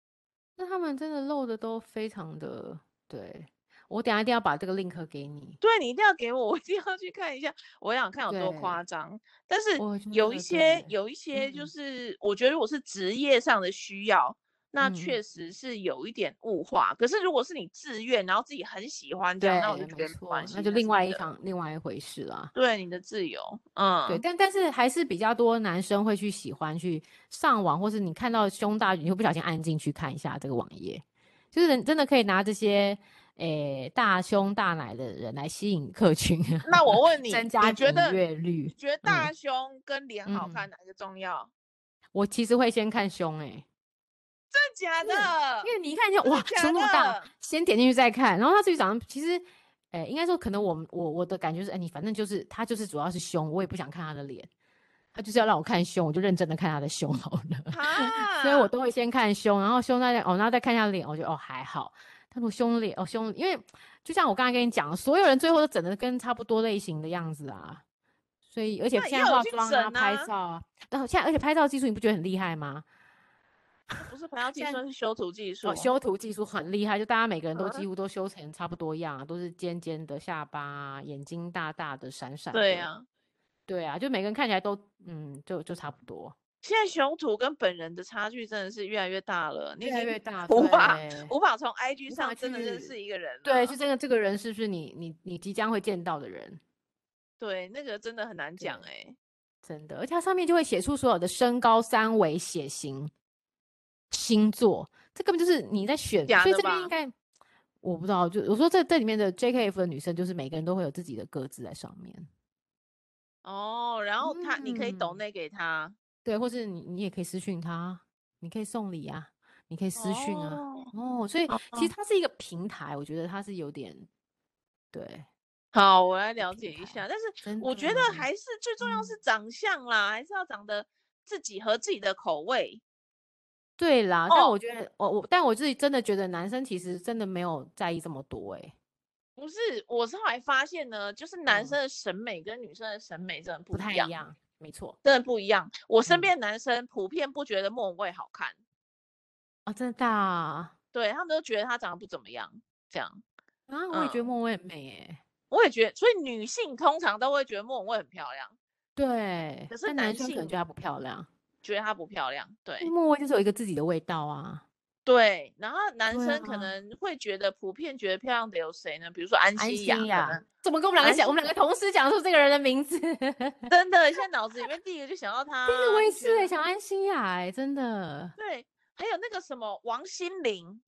S1: 那他们真的露的都非常的，对，我等下一定要把这个 link 给你。
S2: 对，你一定要给我，我一定要去看一下。我想看有多夸张。但是有一些有一些就是，我觉得如果是职业上的需要。那确实是有一点物化，嗯，可是如果是你自愿，然后自己很喜欢这样，那我就觉得没关系，
S1: 那就另外一场另外一回事啦。
S2: 对，你的自由，嗯，
S1: 对，但但是还是比较多男生会去喜欢去上网，或是你看到胸大，你会不小心按进去看一下这个网页，就是人真的可以拿这些诶、欸、大胸大奶的人来吸引客群。
S2: 那我问 你，
S1: 增加点阅率，
S2: 你觉得大胸跟脸好看哪个重要？
S1: 我其实会先看胸、欸，哎。
S2: 真的假的？
S1: 因为你一看就哇，胸那么大，先点进去再看。然后他自己长得其实，哎、欸，应该说可能我我我的感觉是，哎、欸，你反正就是他就是主要是胸，我也不想看他的脸，他就是要让我看胸，我就认真的看他的胸好了。啊、所以我都会先看胸，然后胸再哦，然后再看一下脸，我觉得哦还好。他说胸脸哦胸，因为就像我刚才跟你讲，所有人最后都整的跟差不多类型的样子啊。所以而且现在化妆啊、拍照啊，然后现在而且拍照技术你不觉得很厉害吗？
S2: 不是拍照技术，是修图技术。
S1: 哦，修图技术很厉害，就大家每个人都几乎都修成差不多样，啊，都是尖尖的下巴，眼睛大大的，闪闪。
S2: 对呀，啊，
S1: 对啊，就每个人看起来都，嗯，就就差不多。
S2: 现在修图跟本人的差距真的是越来越大了，
S1: 越来越大，
S2: 无法无法从 IG 上真的认识一个人。
S1: 对，是真的，这个人是不是你你你即将会见到的人？
S2: 对，那个真的很难讲哎，欸，
S1: 真的，而且它上面就会写出所有的身高、三围、血型。星座，这根本就是你在选，所以这边应该我不知道。就我说这这里面的 JKF 的女生，就是每个人都会有自己的各自在上面。
S2: 哦，然后他、嗯、你可以抖内给他，
S1: 对，或是你你也可以私讯他，你可以送礼啊。你可以私讯啊。哦，哦，所以其实它是一个平台，我觉得它是有点对。
S2: 好，我来了解一下。但是我觉得还是最重要是长相啦，还是要长得自己和自己的口味。
S1: 对啦，但我觉得我我，但我自己真的觉得男生其实真的没有在意这么多哎。
S2: 不是，我是后来发现呢，就是男生的审美跟女生的审美真的不太一样。
S1: 没错，
S2: 真的不一样。我身边男生普遍不觉得莫文蔚好看
S1: 啊，真的大。
S2: 对，他们都觉得她长得不怎么样，这样
S1: 啊，我也觉得莫文蔚很美诶。
S2: 我也觉得，所以女性通常都会觉得莫文蔚很漂亮，
S1: 对。
S2: 可是
S1: 男生可能觉得她不漂亮，
S2: 觉得她不漂亮，对。
S1: 莫文蔚就是有一个自己的味道啊，
S2: 对。然后男生可能会觉得，普遍觉得漂亮的有谁呢？比如说安心亚，
S1: 怎么跟我们两个讲？我们两个同时讲出这个人的名字，
S2: 真的，现在脑子里面第一个就想到他。
S1: 第一个我也是哎，想安心亚哎，真的。
S2: 对，还有那个什么王心凌。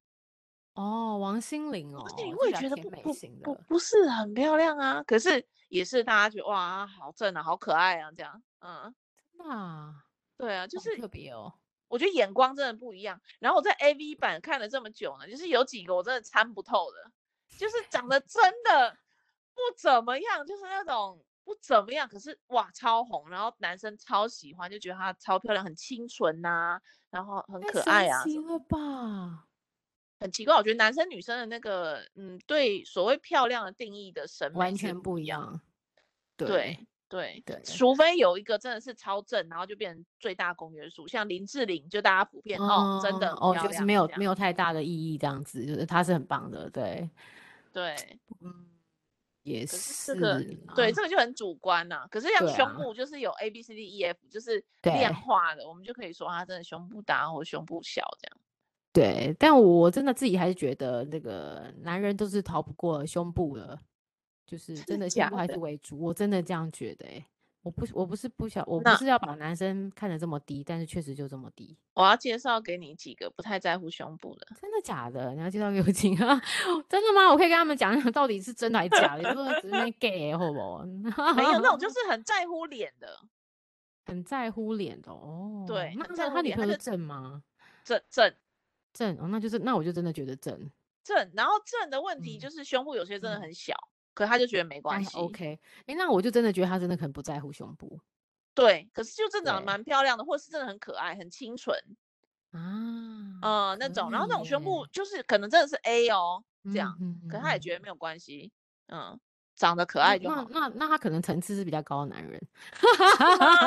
S1: 哦，王心凌哦，
S2: 王心凌我也觉得不不不不是很漂亮啊，可是也是大家觉得哇，好正啊，好可爱啊，这样，嗯，
S1: 真的啊，
S2: 对啊，就是
S1: 特别哦，
S2: 我觉得眼光真的不一样。然后我在 AV 版看了这么久呢，就是有几个我真的参不透的，就是长得真的不怎么样，就是那种不怎么样，可是哇超红，然后男生超喜欢，就觉得她超漂亮，很清纯呐、啊，然后很可爱啊，
S1: 太神奇了吧？
S2: 很奇怪，我觉得男生女生的那个，嗯，对所谓漂亮的定义的审美
S1: 完全不一样。
S2: 对对对，对，除非有一个真的是超正，然后就变成最大公约数，像林志玲，就大家普遍、嗯、哦，真的
S1: 哦，就是没有没有太。大的意义这样子，就是他是很棒的，对。
S2: 对，
S1: 嗯，也是，
S2: 是这个对这个就很主观呐、啊。可是像胸部就是有 A B C D E F，就是量化的，我们就可以说他真的胸部大或胸部小这样。
S1: 对，但我真的自己还是觉得那个男人都是逃不过胸部的，就是真的胸部还是为主，我真的这样觉得、欸。哎，我不，我不是不想，我不是要把男生看得这么低，但是确实就这么低。
S2: 我要介绍给你几个不太在乎胸部的，
S1: 真的假的？你要介绍给我听啊？真的吗？我可以跟他们讲讲到底是真的还是假的？你说只是 gay 好不好？
S2: 没有那种就是很在乎脸的，
S1: 很在乎脸的哦。
S2: 对，
S1: 那他女朋友正吗？
S2: 正正。
S1: 正哦，那就是那我就真的觉得正
S2: 正，然后正的问题就是胸部有些真的很小，嗯、可他就觉得没关系。
S1: OK，哎，那我就真的觉得他真的很不在乎胸部。
S2: 对，可是就真的长得蛮漂亮的，或是真的很可爱、很清纯啊，呃那种，然后那种胸部就是可能真的是 A 哦，这样，嗯、可他也觉得没有关系，嗯。长得可爱就好。
S1: 那那那他可能层次是比较高的男人，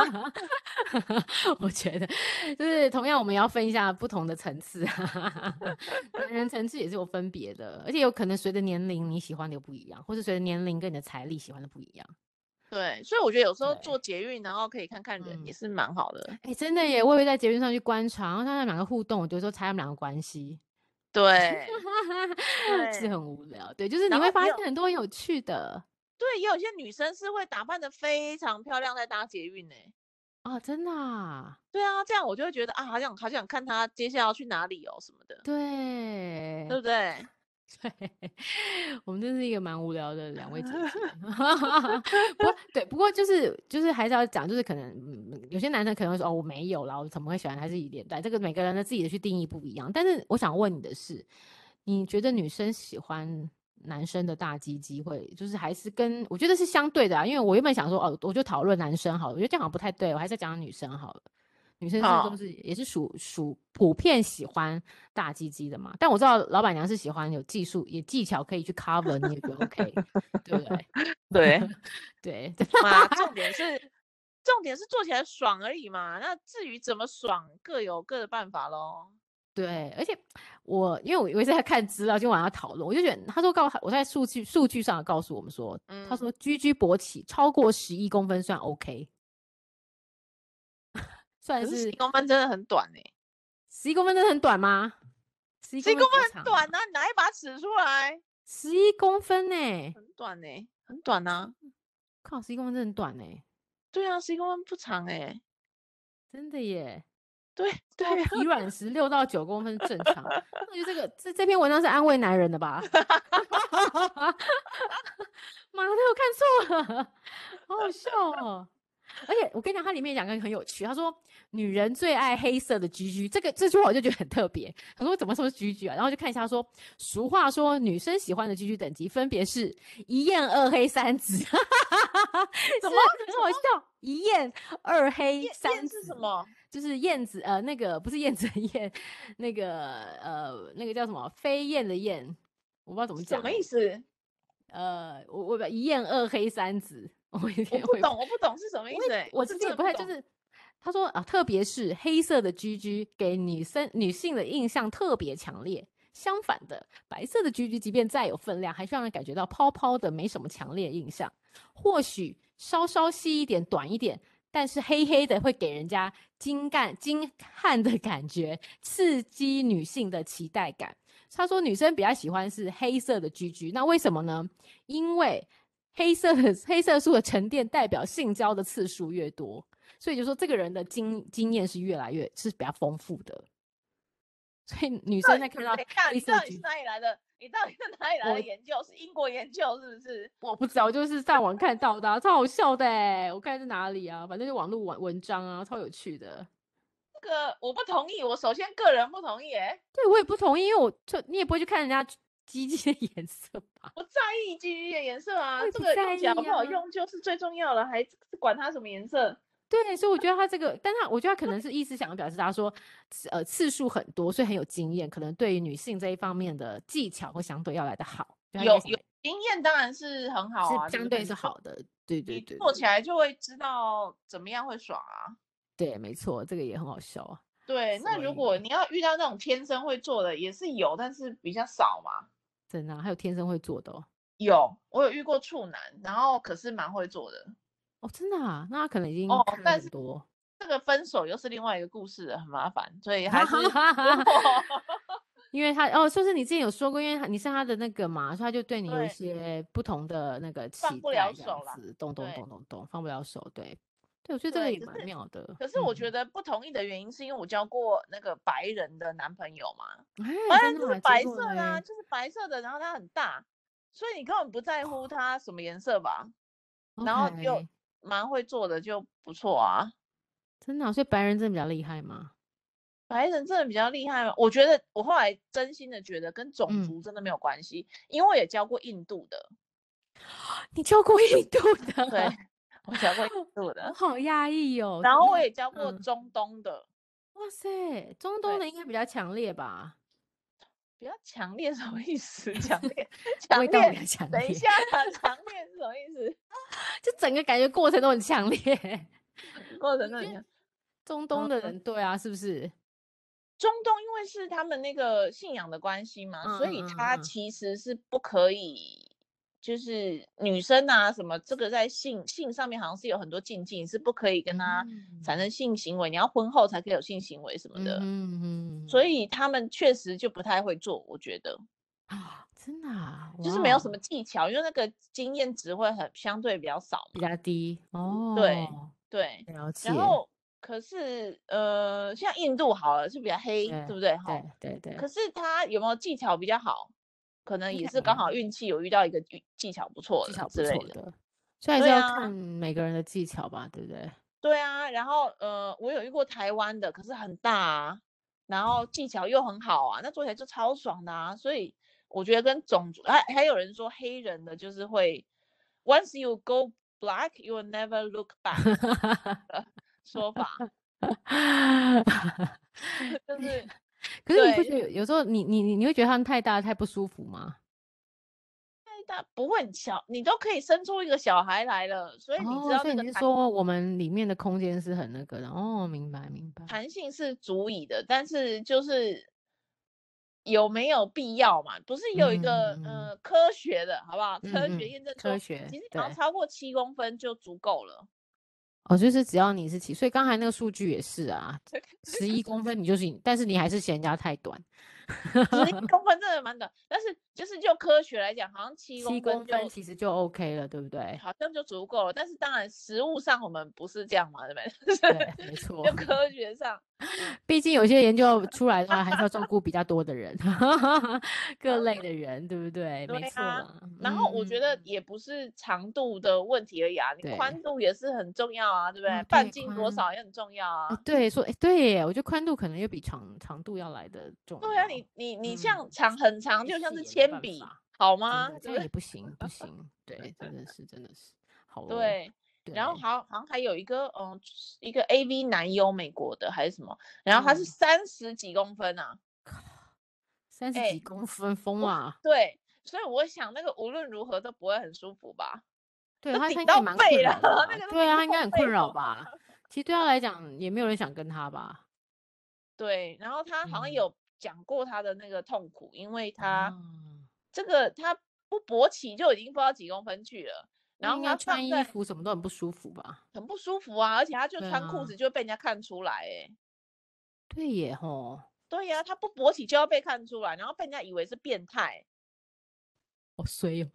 S1: 我觉得就是同样我们要分一下不同的层次，男人层次也是有分别的，而且有可能随着年龄你喜欢的又不一样，或是随着年龄跟你的财力喜欢的不一样。
S2: 对，所以我觉得有时候做捷运然后可以看看人也是蛮好的。
S1: 哎、嗯欸，真的耶，我也会在捷运上去观察，然后他们两个互动，我就说猜他们两个关系。
S2: 对，
S1: 是很无聊。对，就是你会发现很多有趣的。
S2: 对，也有些女生是会打扮得非常漂亮在搭捷运呢。
S1: 啊，真的啊？
S2: 对啊，这样我就会觉得啊，好想好想看她接下来要去哪里哦什么的。
S1: 对，
S2: 对不对？
S1: 对，我们真是一个蛮无聊的两位姐姐。不过，对，不过就是就是还是要讲，就是可能、嗯、有些男生可能会说哦，我没有啦，我怎么会喜欢还是以脸蛋？这个每个人的自己的去定义不一样。但是我想问你的是，你觉得女生喜欢？男生的大鸡鸡会就是还是跟我觉得是相对的啊，因为我原本想说哦，我就讨论男生好了，我觉得这样好像不太对，我还是讲女生好了。女生是都是也是属属普遍喜欢大鸡鸡的嘛，但我知道老板娘是喜欢有技术也技巧可以去 cover 你也就 OK，对不对？
S2: 对。
S1: 对，
S2: 嘛，重点是重点是做起来爽而已嘛，那至于怎么爽，各有各的办法喽。
S1: 对，而且我因为我一直在看资料，就晚上讨论，我就觉得他说告我在数据数据上告诉我们说，嗯、他说居居勃起超过十一公分算 OK，算是
S2: 十一公分真的很短哎、欸，
S1: 十一公分真的很短吗？十一公
S2: 分很短呢、啊，你拿一把尺出来，
S1: 十一公分呢、欸，
S2: 很短呢、欸，很短啊，
S1: 靠，十一公分真的很短呢、欸，
S2: 对啊，十一公分不长哎、欸，真
S1: 的耶。
S2: 对对、啊，
S1: 体软时六到九公分正常。我觉得这个这这篇文章是安慰男人的吧？妈的，我看错了，好好笑哦。而且我跟你讲，它里面讲个很有趣，他说女人最爱黑色的 GG，这个这句话我就觉得很特别。他说怎么说是 GG 啊？然后就看一下，他说俗话说女生喜欢的 GG 等级分别是一艳二黑三紫，怎
S2: 么
S1: 很好笑？一艳二黑三紫
S2: 是什么？
S1: 就是燕子呃，那个不是燕子的燕，那个呃，那个叫什么飞燕的燕，我不知道怎么讲，
S2: 什么意思？
S1: 呃，我我把一艳二黑三紫。我不
S2: 懂，我不懂是什么意思。
S1: 我自己也不太就是，他说啊，特别是黑色的居居给女生女性的印象特别强烈。相反的，白色的居居即便再有分量，还是让人感觉到泡泡的，没什么强烈印象。或许稍稍细一点、短一点，但是黑黑的会给人家精干精悍的感觉，刺激女性的期待感。他说女生比较喜欢是黑色的居居那为什么呢？因为黑色的 黑色素的沉淀代表性交的次数越多，所以就说这个人的经经验是越来越是比较丰富的。所以女生在看到黑色，
S2: 你是哪里来的？你到底是哪里来的研究？是英国研究是不是？
S1: 我不知道，我就是上网看到的，啊，超好笑的哎！我看是哪里啊？反正就网络文文章啊，超有趣的。
S2: 这个我不同意，我首先个人不同意哎。
S1: 对，我也不同意，因为我就你也不会去看人家。鸡鸡的颜色吧，
S2: 不在意鸡鸡的颜色啊，这个用起来好不好用就是最重要了，还管它什么颜色？
S1: 对，所以我觉得他这个，但他我觉得他可能是意思想要表示，他说，呃，次数很多，所以很有经验，可能对于女性这一方面的技巧会相对要来的好。
S2: 有有经验当然是很好啊，
S1: 是相对是好的，对对对，
S2: 做起来就会知道怎么样会爽啊。
S1: 对，没错，这个也很好笑啊。
S2: 对，那如果你要遇到那种天生会做的，也是有，但是比较少嘛。
S1: 真的，还有天生会做的哦。
S2: 有，我有遇过处男，然后可是蛮会做的
S1: 哦。真的啊？那他可能已经哦，
S2: 但是多这个分手又是另外一个故事了，很麻烦，所以还是
S1: 因为他哦，就是你之前有说过，因为你是他的那个嘛，所以他就对你有一些不同的那个期待，放
S2: 不了手了，
S1: 咚咚咚咚咚，放不了手，对。对，我觉得这个也蛮妙的。
S2: 可是我觉得不同意的原因是因为我交过那个白人的男朋友嘛，
S1: 哎，
S2: 白人就是白色的啊，就是白色的，然后他很大，所以你根本不在乎他什么颜色吧？然后又蛮会做的，就不错啊。
S1: 真的，所以白人真的比较厉害吗？
S2: 白人真的比较厉害吗？我觉得我后来真心的觉得跟种族真的没有关系，因为我也交过印度的。
S1: 你交过印度的？
S2: 对。我交过印度的，
S1: 好压抑哦。
S2: 然后我也教过中东的，
S1: 哇塞，中东的应该比较强烈吧？
S2: 比较强烈 什么意思？强 烈，强烈，等一下，强烈是什么意思？
S1: 就整个感觉过程都很强烈，
S2: 过程都很强。
S1: 中东的人，对啊，是不是？
S2: 中东因为是他们那个信仰的关系嘛，所以他其实是不可以。就是女生啊，什么这个在性性上面好像是有很多禁忌，是不可以跟他产生性行为，嗯、你要婚后才可以有性行为什么的。嗯嗯。所以他们确实就不太会做，我觉得
S1: 啊，真的啊，
S2: 就是没有什么技巧，因为那个经验值会很相对比较少，
S1: 比较低。哦，
S2: 对对。
S1: 了解。
S2: 然后可是呃，像印度好了是比较黑，对，对不对？
S1: 对对对。
S2: 可是他有没有技巧比较好？可能也是刚好运气有遇到一个技巧不错的，技巧不错的，
S1: 所以还是要看每个人的技巧吧，对不对？
S2: 对啊，然后呃，我有遇过台湾的，可是很大啊，然后技巧又很好啊，那做起来就超爽的啊。所以我觉得跟种族，还还有人说黑人的就是会，once you go black, you will never look back 的 说法，就是。
S1: 可是你不觉得有时候你你你你会觉得他们太大太不舒服吗？
S2: 太大不会很小，你都可以生出一个小孩来了，所以你知道、哦、所以你是
S1: 说我们里面的空间是很那个的哦，明白明白，
S2: 弹性是足以的，但是就是有没有必要嘛？不是有一个呃科学的好不好？科学验证、嗯、
S1: 科学
S2: 其实只要超过七公分就足够了。
S1: 哦，就是只要你是七，所以刚才那个数据也是啊，十一公分你就是，但是你还是嫌人家太短，
S2: 十一 公分真的蛮短，但是就是就科学来讲，好像七公分，七公分
S1: 其实就 OK 了，对不对？
S2: 好像就足够了，但是当然实物上我们不是这样嘛，对不对？
S1: 对，没 错。
S2: 就科学上，
S1: 毕竟有些研究出来的话，还是要照顾比较多的人，各类的人，对不对？
S2: 对啊、
S1: 没错。
S2: 然后我觉得也不是长度的问题而已啊，你宽度也是很重要啊，对不对？半径多少也很重要啊。
S1: 对，说哎，对耶，我觉得宽度可能又比长长度要来的重要。
S2: 对啊，你你你像长很长，就像是铅笔，好吗？
S1: 这样也不行，不行。对，真的是，真的是。好。
S2: 对。然后好，好像还有一个，嗯，一个 AV 男优，美国的还是什么？然后他是三十几公分啊，
S1: 三十几公分，疯啊！
S2: 对，所以我想那个无论如何都不会很舒服吧？
S1: 对，他应该蛮困扰的。对啊，他应该很困扰吧？其实对他来讲，也没有人想跟他吧？
S2: 对，然后他好像有讲过他的那个痛苦，因为他这个他不勃起就已经不知道几公分去了。然后他
S1: 穿衣服什么都很不舒服吧？
S2: 很不舒服啊，而且他就穿裤子就会被人家看出来，哎，
S1: 对耶吼，
S2: 对呀，他不勃起就要被看出来，然后被人家以为是变态，
S1: 好衰哦，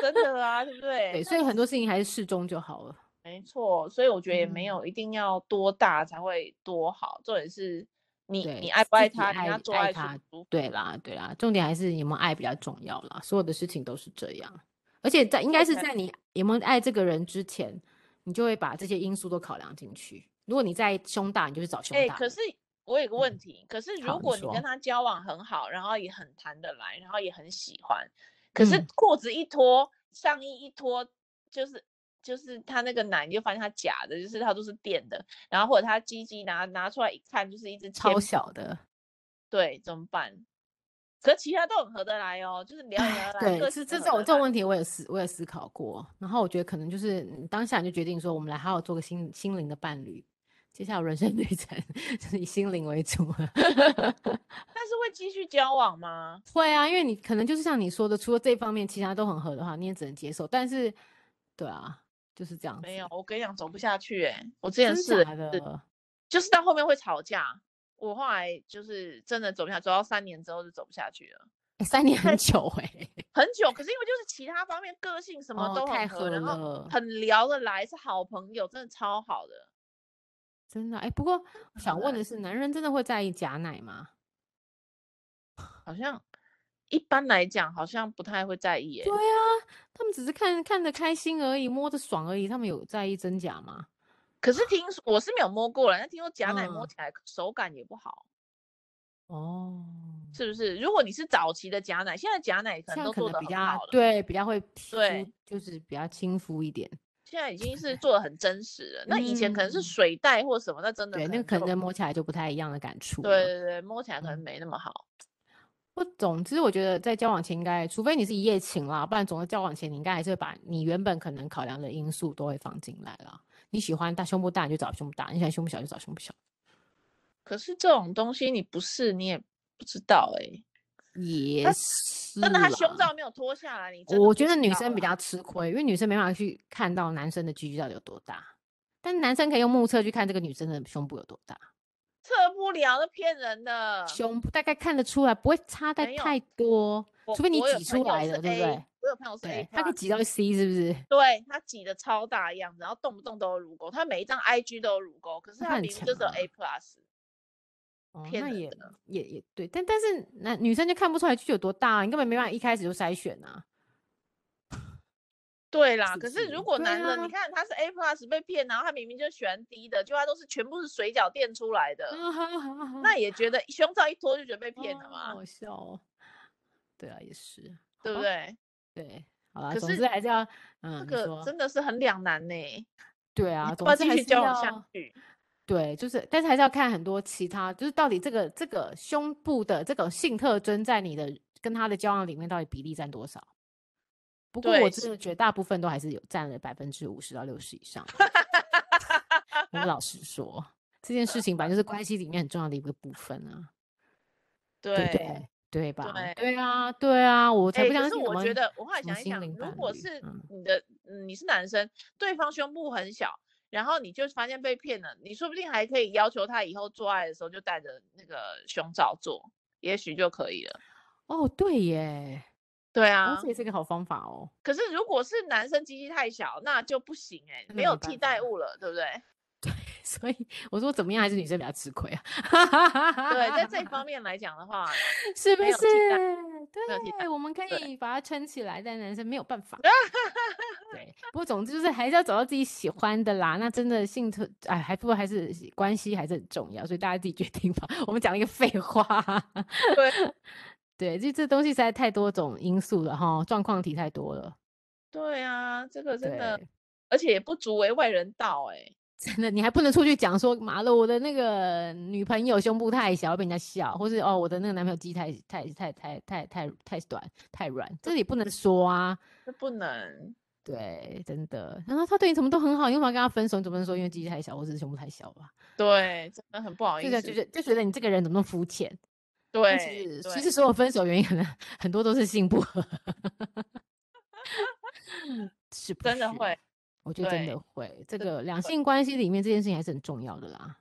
S2: 真的 啊，对不对？
S1: 对，所以很多事情还是适中就好了。
S2: 没错，所以我觉得也没有一定要多大才会多好，重点是你你爱不爱他，你要做爱他，
S1: 对啦对啦，重点还是有没有爱比较重要啦，所有的事情都是这样。而且在应该是在你有没有爱这个人之前，你就会把这些因素都考量进去。如果你在胸大，你就去找胸大。哎，
S2: 可是我有个问题，嗯、可是如果你跟他交往很好，然后也很谈得来，然后也很喜欢，可是裤子一脱，嗯、上衣一脱，就是就是他那个奶，你就发现他假的，就是他都是垫的，然后或者他鸡鸡拿拿出来一看，就是一只
S1: 超小的，
S2: 对，怎么办？可其他都很合得来哦，就是聊得来。
S1: 对，是这种这种问题，我也思我也思考过。然后我觉得可能就是当下你就决定说，我们来好好做个心心灵的伴侣。接下来人生旅程 就是以心灵为主。但
S2: 是会继续交往吗？
S1: 会啊，因为你可能就是像你说的，除了这方面，其他都很合的话，你也只能接受。但是，对啊，就是这样。
S2: 没有，我跟你讲，走不下去哎、欸。我之前是的，就是到后面会吵架。我后来就是真的走不下，走到三年之后就走不下去了。
S1: 欸、三年很 久哎、欸，
S2: 很久。可是因为就是其他方面个性什么都很合，哦、然后很聊得来，是好朋友，真的超好的。
S1: 真的哎、欸，不过我想问的是，男人真的会在意假奶吗？
S2: 好像一般来讲，好像不太会在意、欸。
S1: 对啊，他们只是看看得开心而已，摸得爽而已，他们有在意真假吗？
S2: 可是听说我是没有摸过了，但听说假奶摸起来手感也不好，
S1: 哦、
S2: 嗯，是不是？如果你是早期的假奶，现在假奶可能都做的
S1: 比较对，比较会对，就是比较亲肤一点。
S2: 现在已经是做的很真实了，那以前可能是水袋或什么，那真的
S1: 对，那可能摸起来就不太一样的感触。
S2: 对对对，摸起来可能没那么好。
S1: 不、嗯，总之我觉得在交往前应该，除非你是一夜情啦，不然总在交往前你应该还是会把你原本可能考量的因素都会放进来啦。你喜欢大胸部大，你就找胸部大；你喜欢胸部小，就找胸部小。
S2: 可是这种东西你不试你也不知道哎、欸。
S1: 也是。
S2: 真的，他胸罩没有脱下来，你
S1: 我觉得女生比较吃亏，因为女生没办法去看到男生的 GG 到底有多大，但男生可以用目测去看这个女生的胸部有多大。
S2: 测不了，那骗人的。
S1: 胸部大概看得出来，不会差在太多，除非你挤出来的，对不对？
S2: 我有朋友是 A，
S1: 他可以挤到 C 是不是？
S2: 对，他挤的超大样子，然后动不动都有乳沟，他每一张 IG 都有乳沟，可是他明明就是有 A plus。
S1: 哦，那也也也对，但但是男女生就看不出来具体有多大，你根本没办法一开始就筛选啊。
S2: 对啦，可是如果男的，你看他是 A plus 被骗，然后他明明就喜欢低的，就他都是全部是水饺垫出来的，那也觉得胸罩一脱就觉得被骗了嘛？
S1: 好笑哦。对啊，也是。
S2: 对不对？
S1: 对，好了。可是还是要，嗯，
S2: 这个真的是很两难呢。
S1: 对啊，总之还是要。对，就是，但是还是要看很多其他，就是到底这个这个胸部的这个性特征，在你的跟他的交往里面，到底比例占多少？不过我真的觉得大部分都还是有占了百分之五十到六十以上。我老实说，这件事 情本来就是关系里面很重要的一个部分啊。
S2: 对。
S1: 对对对吧？对，对啊，对啊，我才不相信。
S2: 可是我觉得，我后来想一想，如果是你的，嗯，你是男生，对方胸部很小，然后你就发现被骗了，你说不定还可以要求他以后做爱的时候就带着那个胸罩做，也许就可以了。
S1: 哦，对耶，
S2: 对啊，
S1: 这也是个好方法哦。
S2: 可是如果是男生鸡鸡太小，那就不行哎，没有替代物了，对不对？
S1: 对，所以我说怎么样还是女生比较吃亏啊。
S2: 对，在这方面来讲的话，
S1: 是不是？对，我们可以把它撑起来，但男生没有办法。对，不过总之就是还是要找到自己喜欢的啦。那真的性特哎，还不过还是关系还是很重要，所以大家自己决定吧。我们讲了一个废话。对，对，就这东西实在太多种因素了哈，状况题太多了。
S2: 对啊，这个真的，而且也不足为外人道哎、欸。
S1: 真的，你还不能出去讲说，妈的，我的那个女朋友胸部太小，被人家笑，或是哦，我的那个男朋友鸡太太太太太太太短太软，这里不能说啊，
S2: 这不能。
S1: 对，真的。然后他对你什么都很好，你为什么要跟他分手？你总不能说因为鸡太小，或者是胸部太小吧？
S2: 对，真的很不好意思。
S1: 就觉得就觉得你这个人怎么那么肤浅？
S2: 对，
S1: 其实其实所有分手原因可能很多都是性不合，是？
S2: 真的会。
S1: 我觉得真的会，这个两性关系里面这件事情还是很重要的啦。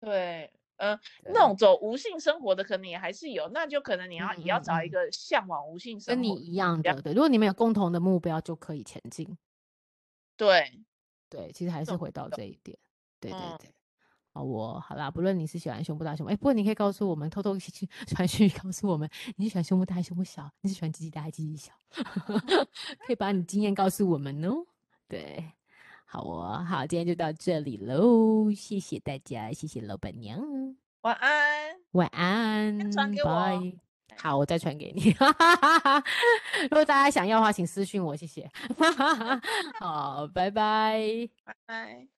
S2: 对，呃，那种走无性生活的可能也还是有，那就可能你要也要找一个向往无性生活
S1: 跟你一样的，对。如果你们有共同的目标，就可以前进。
S2: 对，
S1: 对，其实还是回到这一点。对对对。哦，我好啦，不论你是喜欢胸部大胸部，哎，不过你可以告诉我们，偷偷去 传讯告诉我们，你是喜欢胸部大还是胸部小？你是喜欢鸡鸡大还是鸡鸡小？可以把你经验告诉我们哦。对。好哦，好，今天就到这里喽，谢谢大家，谢谢老板娘，
S2: 晚安，
S1: 晚安，
S2: 传给我
S1: ，Bye，好，我再传给你，如果大家想要的话，请私信我，谢谢，好，拜拜，
S2: 拜拜。